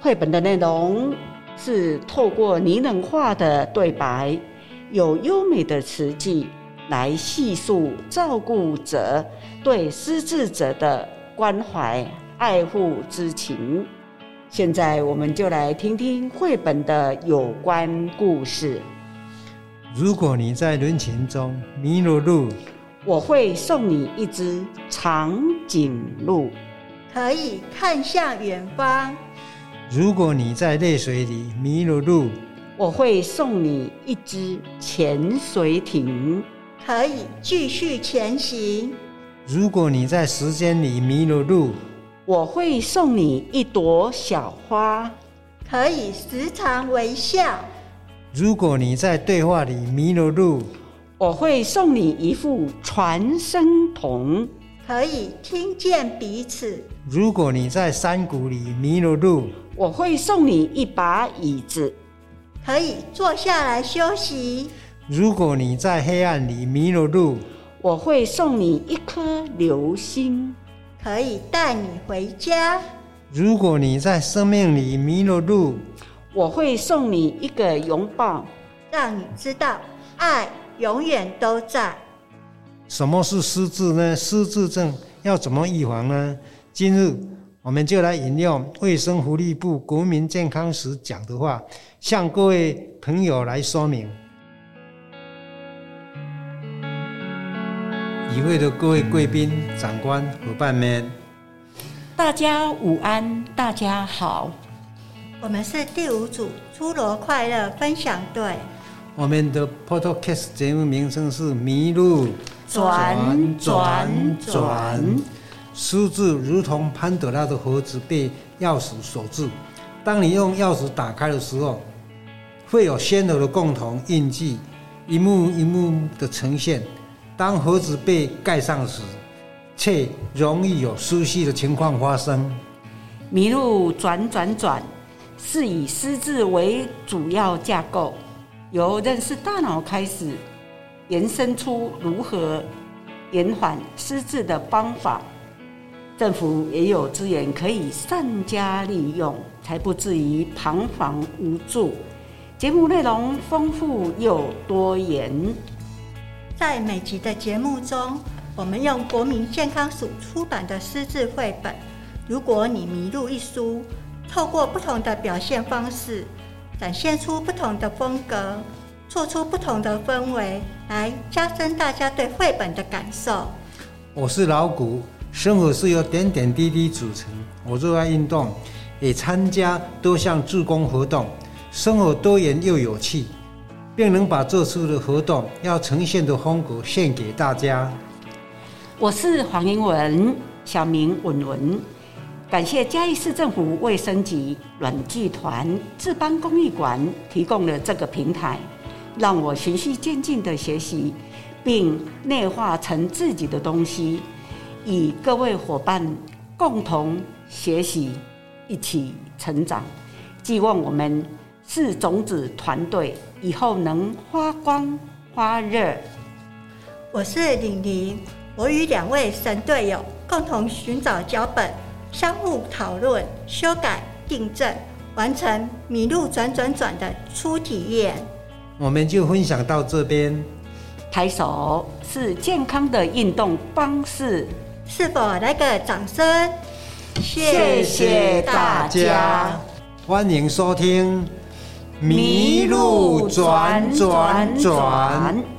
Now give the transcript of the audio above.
绘本的内容是透过拟人化的对白，有优美的词句来细述照顾者对失智者的关怀、爱护之情。现在，我们就来听听绘本的有关故事。如果你在人群中迷了路，我会送你一只长颈鹿，可以看向远方。如果你在泪水里迷了路，我会送你一只潜水艇，可以继续前行。如果你在时间里迷了路，我会送你一朵小花，可以时常微笑。如果你在对话里迷了路，我会送你一副传声筒，可以听见彼此。如果你在山谷里迷了路，我会送你一把椅子，可以坐下来休息。如果你在黑暗里迷了路，我会送你一颗流星。可以带你回家。如果你在生命里迷了路，我会送你一个拥抱，让你知道爱永远都在。什么是失智呢？失智症要怎么预防呢？今日我们就来引用卫生福利部国民健康时讲的话，向各位朋友来说明。与会的各位贵宾、长官、伙伴们，大家午安，大家好。我们是第五组出罗快乐分享队。我们的 Podcast 节目名称是《迷路转转转》。失智如同潘德拉的盒子被钥匙锁住，当你用钥匙打开的时候，会有鲜活的共同印记，一幕一幕的呈现。当盒子被盖上时，却容易有失序的情况发生。迷路转转转，是以失字为主要架构，由认识大脑开始，延伸出如何延缓失智的方法。政府也有资源可以善加利用，才不至于彷徨无助。节目内容丰富又多元。在每集的节目中，我们用国民健康署出版的失智绘本《如果你迷路》一书，透过不同的表现方式，展现出不同的风格，做出不同的氛围，来加深大家对绘本的感受。我是老谷，生活是由点点滴滴组成。我热爱运动，也参加多项助工活动，生活多元又有趣。并能把做出的活动要呈现的风格献给大家。我是黄英文，小名文文。感谢嘉义市政府卫生局软剧团志邦公益馆提供了这个平台，让我循序渐进的学习，并内化成自己的东西，与各位伙伴共同学习，一起成长。寄望我们。是种子团队以后能发光发热。我是玲玲，我与两位神队友共同寻找脚本，相互讨论、修改、订正，完成《迷路转转转》的初体验。我们就分享到这边。抬手是健康的运动方式，是否来个掌声？谢谢大家，欢迎收听。迷路转转转。